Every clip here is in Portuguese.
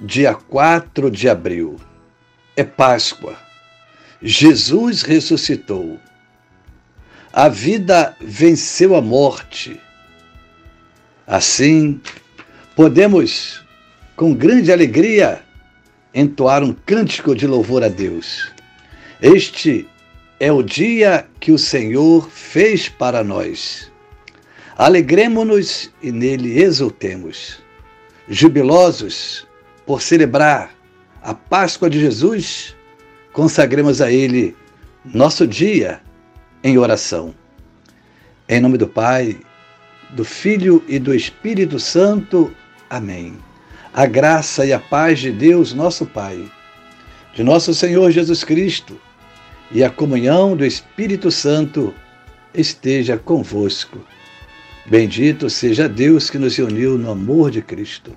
dia 4 de abril, é Páscoa. Jesus ressuscitou. A vida venceu a morte. Assim, podemos, com grande alegria, entoar um cântico de louvor a Deus. Este é o dia que o Senhor fez para nós. Alegremos-nos e nele exultemos. Jubilosos por celebrar a Páscoa de Jesus, consagremos a Ele nosso dia em oração. Em nome do Pai, do Filho e do Espírito Santo. Amém. A graça e a paz de Deus, nosso Pai, de nosso Senhor Jesus Cristo e a comunhão do Espírito Santo esteja convosco. Bendito seja Deus que nos uniu no amor de Cristo.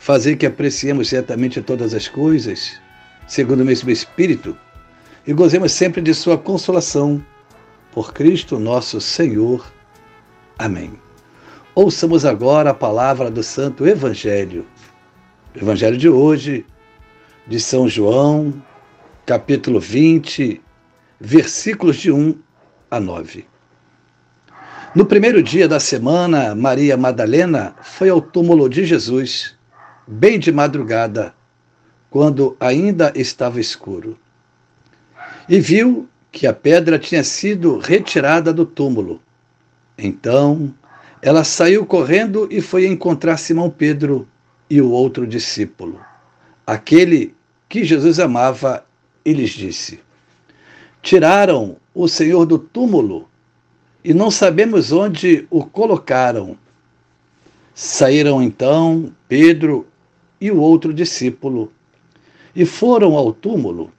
fazer que apreciemos certamente todas as coisas, segundo o mesmo Espírito, e gozemos sempre de Sua consolação. Por Cristo nosso Senhor. Amém. Ouçamos agora a palavra do Santo Evangelho. O Evangelho de hoje, de São João, capítulo 20, versículos de 1 a 9. No primeiro dia da semana, Maria Madalena foi ao túmulo de Jesus bem de madrugada, quando ainda estava escuro. E viu que a pedra tinha sido retirada do túmulo. Então, ela saiu correndo e foi encontrar Simão Pedro e o outro discípulo, aquele que Jesus amava, e lhes disse: Tiraram o Senhor do túmulo e não sabemos onde o colocaram. Saíram então Pedro e o outro discípulo, e foram ao túmulo.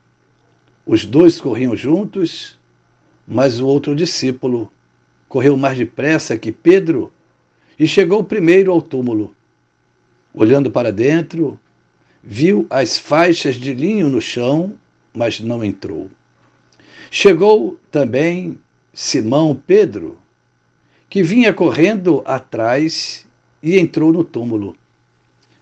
Os dois corriam juntos, mas o outro discípulo correu mais depressa que Pedro e chegou primeiro ao túmulo. Olhando para dentro, viu as faixas de linho no chão, mas não entrou. Chegou também Simão Pedro, que vinha correndo atrás e entrou no túmulo.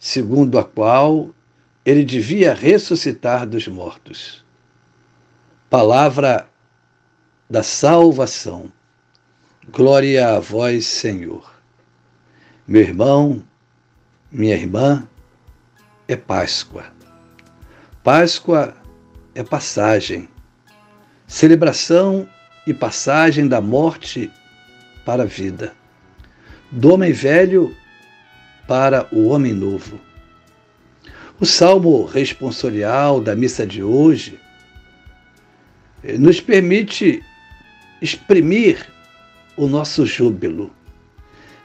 segundo a qual ele devia ressuscitar dos mortos. Palavra da salvação. Glória a vós, Senhor. Meu irmão, minha irmã, é Páscoa. Páscoa é passagem, celebração e passagem da morte para a vida, do homem velho para o homem novo. O salmo responsorial da missa de hoje eh, nos permite exprimir o nosso júbilo.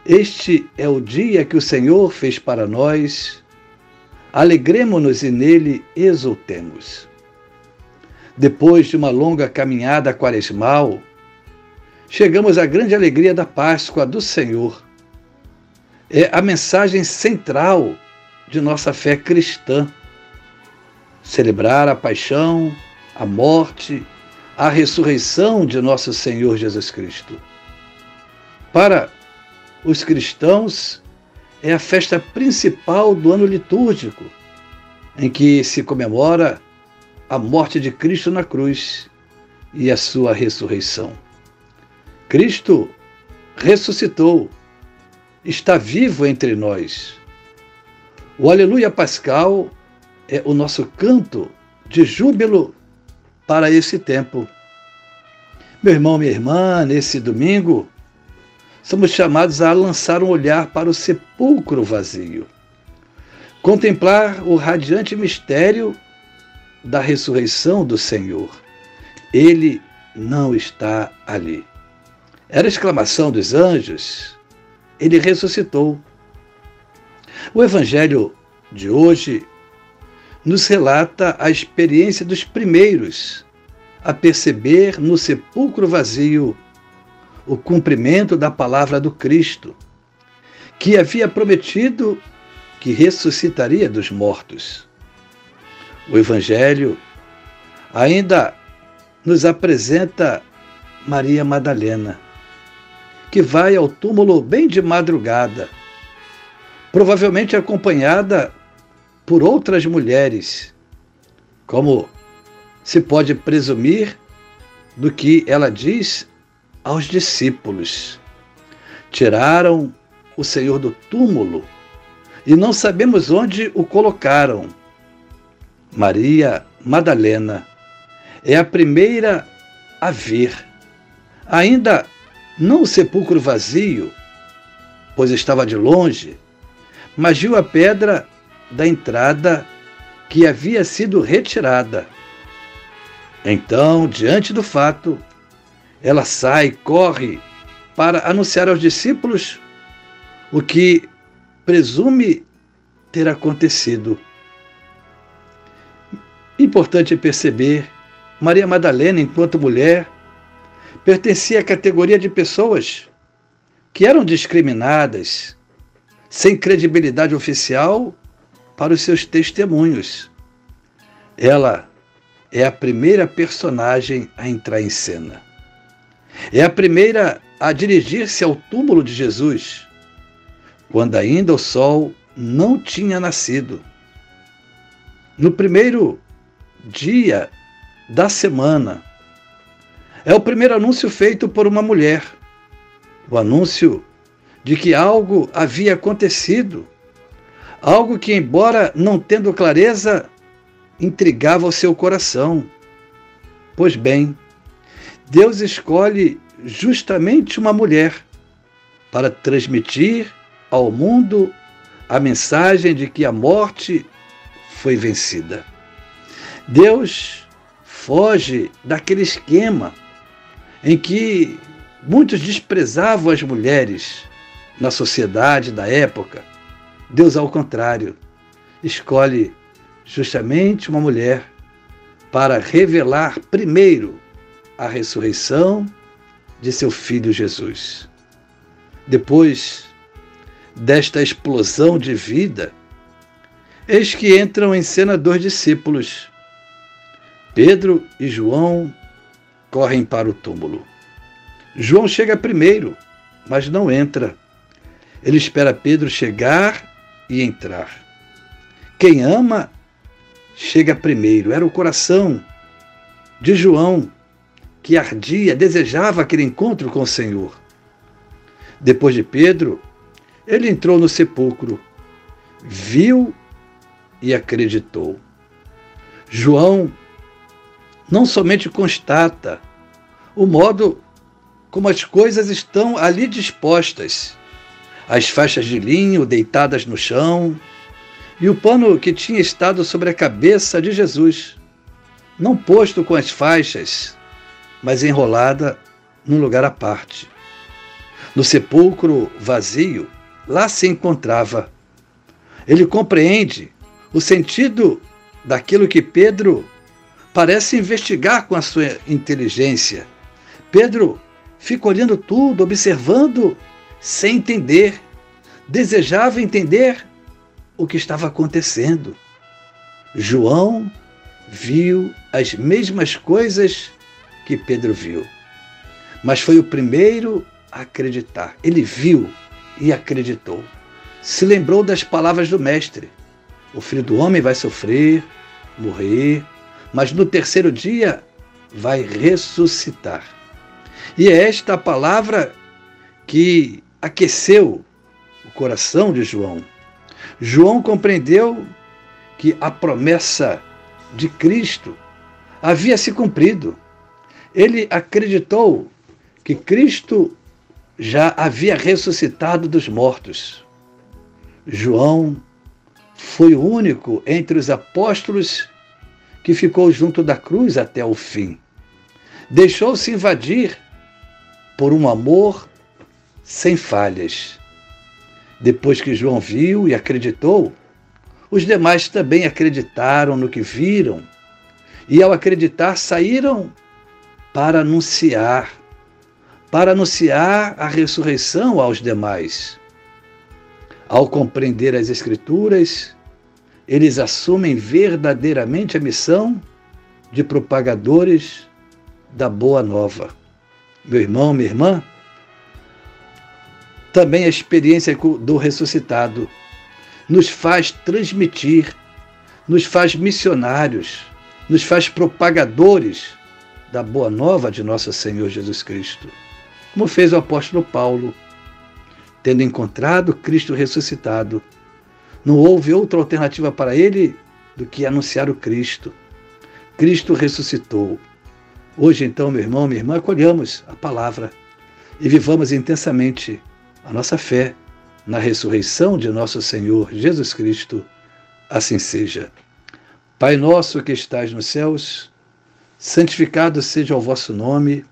Este é o dia que o Senhor fez para nós. Alegremos-nos e nele exultemos. Depois de uma longa caminhada quaresmal, chegamos à grande alegria da Páscoa do Senhor é a mensagem central de nossa fé cristã. Celebrar a paixão, a morte, a ressurreição de nosso Senhor Jesus Cristo. Para os cristãos, é a festa principal do ano litúrgico, em que se comemora a morte de Cristo na cruz e a sua ressurreição. Cristo ressuscitou, está vivo entre nós. O Aleluia Pascal é o nosso canto de júbilo para esse tempo. Meu irmão, minha irmã, nesse domingo, somos chamados a lançar um olhar para o sepulcro vazio, contemplar o radiante mistério da ressurreição do Senhor. Ele não está ali. Era a exclamação dos anjos. Ele ressuscitou. O Evangelho de hoje nos relata a experiência dos primeiros a perceber no sepulcro vazio o cumprimento da palavra do Cristo, que havia prometido que ressuscitaria dos mortos. O Evangelho ainda nos apresenta Maria Madalena, que vai ao túmulo bem de madrugada, provavelmente acompanhada por outras mulheres, como se pode presumir do que ela diz aos discípulos. Tiraram o Senhor do túmulo e não sabemos onde o colocaram. Maria Madalena é a primeira a ver. Ainda não o sepulcro vazio, pois estava de longe, mas viu a pedra da entrada que havia sido retirada. Então, diante do fato, ela sai, corre para anunciar aos discípulos o que presume ter acontecido. Importante perceber, Maria Madalena, enquanto mulher, pertencia à categoria de pessoas que eram discriminadas, sem credibilidade oficial para os seus testemunhos. Ela é a primeira personagem a entrar em cena. É a primeira a dirigir-se ao túmulo de Jesus, quando ainda o sol não tinha nascido. No primeiro dia da semana, é o primeiro anúncio feito por uma mulher. O anúncio de que algo havia acontecido Algo que, embora não tendo clareza, intrigava o seu coração. Pois bem, Deus escolhe justamente uma mulher para transmitir ao mundo a mensagem de que a morte foi vencida. Deus foge daquele esquema em que muitos desprezavam as mulheres na sociedade da época Deus, ao contrário, escolhe justamente uma mulher para revelar primeiro a ressurreição de seu filho Jesus. Depois desta explosão de vida, eis que entram em cena dois discípulos. Pedro e João correm para o túmulo. João chega primeiro, mas não entra. Ele espera Pedro chegar e entrar. Quem ama, chega primeiro. Era o coração de João que ardia, desejava aquele encontro com o Senhor. Depois de Pedro, ele entrou no sepulcro, viu e acreditou. João não somente constata o modo como as coisas estão ali dispostas, as faixas de linho deitadas no chão e o pano que tinha estado sobre a cabeça de Jesus, não posto com as faixas, mas enrolada num lugar à parte. No sepulcro vazio, lá se encontrava. Ele compreende o sentido daquilo que Pedro parece investigar com a sua inteligência. Pedro fica olhando tudo, observando sem entender. Desejava entender, o que estava acontecendo. João viu as mesmas coisas que Pedro viu, mas foi o primeiro a acreditar. Ele viu e acreditou. Se lembrou das palavras do Mestre: O filho do homem vai sofrer, morrer, mas no terceiro dia vai ressuscitar. E é esta palavra que aqueceu o coração de João. João compreendeu que a promessa de Cristo havia se cumprido. Ele acreditou que Cristo já havia ressuscitado dos mortos. João foi o único entre os apóstolos que ficou junto da cruz até o fim. Deixou-se invadir por um amor sem falhas. Depois que João viu e acreditou, os demais também acreditaram no que viram e, ao acreditar, saíram para anunciar, para anunciar a ressurreição aos demais. Ao compreender as Escrituras, eles assumem verdadeiramente a missão de propagadores da Boa Nova. Meu irmão, minha irmã, também a experiência do ressuscitado nos faz transmitir, nos faz missionários, nos faz propagadores da Boa Nova de nosso Senhor Jesus Cristo, como fez o apóstolo Paulo, tendo encontrado Cristo ressuscitado não houve outra alternativa para ele do que anunciar o Cristo. Cristo ressuscitou. Hoje, então, meu irmão, minha irmã, acolhamos a palavra e vivamos intensamente a nossa fé na ressurreição de nosso Senhor Jesus Cristo. Assim seja. Pai nosso que estais nos céus, santificado seja o vosso nome,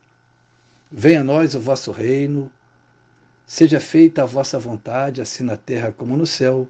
venha a nós o vosso reino, seja feita a vossa vontade, assim na terra como no céu.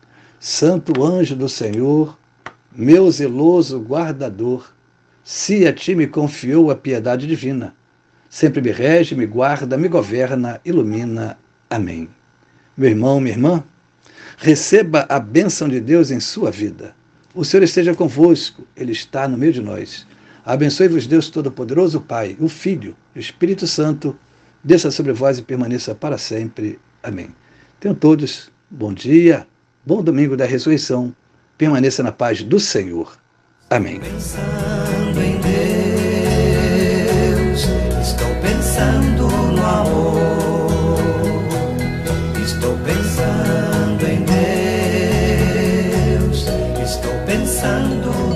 Santo anjo do Senhor, meu zeloso guardador, se a ti me confiou a piedade divina, sempre me rege, me guarda, me governa, ilumina. Amém. Meu irmão, minha irmã, receba a bênção de Deus em sua vida. O Senhor esteja convosco, Ele está no meio de nós. Abençoe-vos, Deus Todo-Poderoso, Pai, o Filho, o Espírito Santo, desça sobre vós e permaneça para sempre. Amém. Tenham todos bom dia Bom domingo da ressurreição. Permaneça na paz do Senhor. Amém. Pensando em Deus, estou pensando no amor. Estou pensando em Deus, estou pensando.